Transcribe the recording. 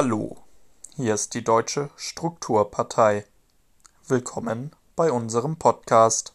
Hallo, hier ist die Deutsche Strukturpartei. Willkommen bei unserem Podcast.